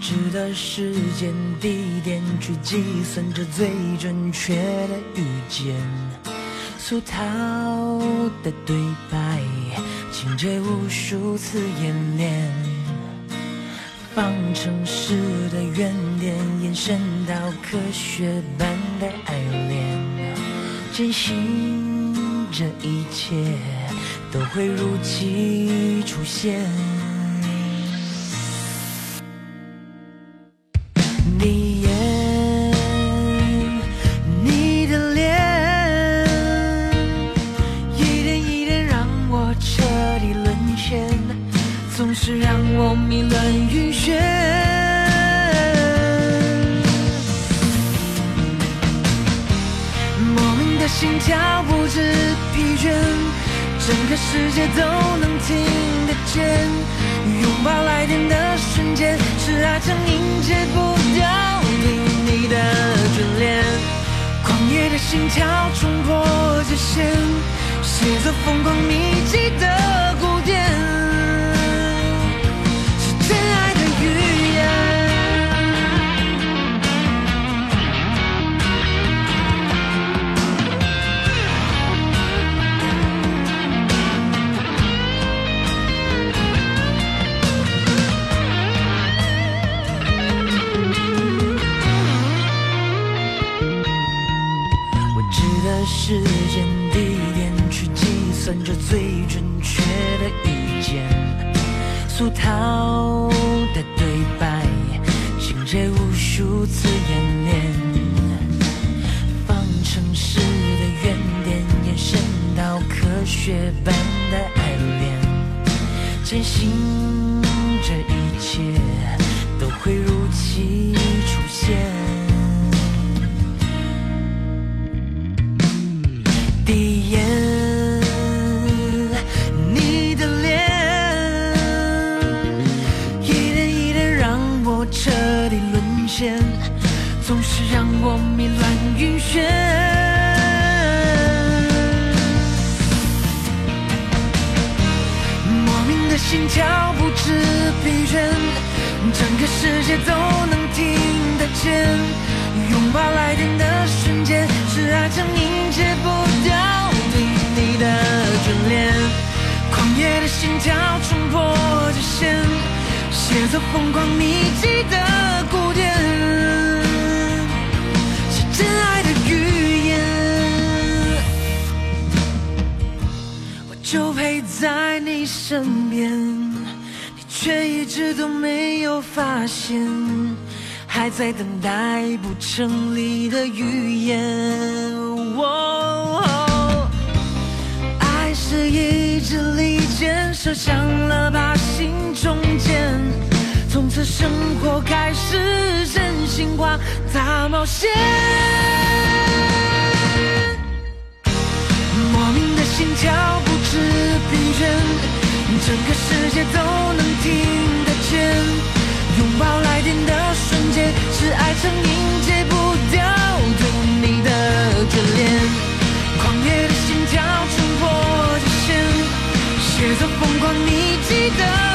值得时间地点去计算着最准确的遇见，俗套的对白，情节无数次演练，方程式的原点延伸到科学般的爱恋，坚信这一切都会如期出现。迷乱晕眩。莫名的心跳不知疲倦，整个世界都能听得见。拥抱来电的瞬间，是爱成瘾戒不掉对你的眷恋。狂野的心跳冲破界限，写作疯狂密时间地点去计算着最准确的遇见，俗套的对白，情节无数次演练，方程式的原点延伸到科学般的爱恋，坚信这一切都会如总是让我迷乱晕眩。莫名的心跳不知疲倦，整个世界都能听得见。拥抱来电的瞬间，是爱成瘾戒不掉对你的眷恋。狂野的心跳冲破界限，写作疯狂密集的古典，陪在你身边，你却一直都没有发现，还在等待不成立的预言。哦爱是一支利箭，射向了靶心中间，从此生活开始真心话大冒险。莫名的心跳是疲倦，整个世界都能听得见。拥抱来电的瞬间，是爱成瘾戒不掉对你的眷恋。狂野的心跳冲破极限，写作疯狂你记得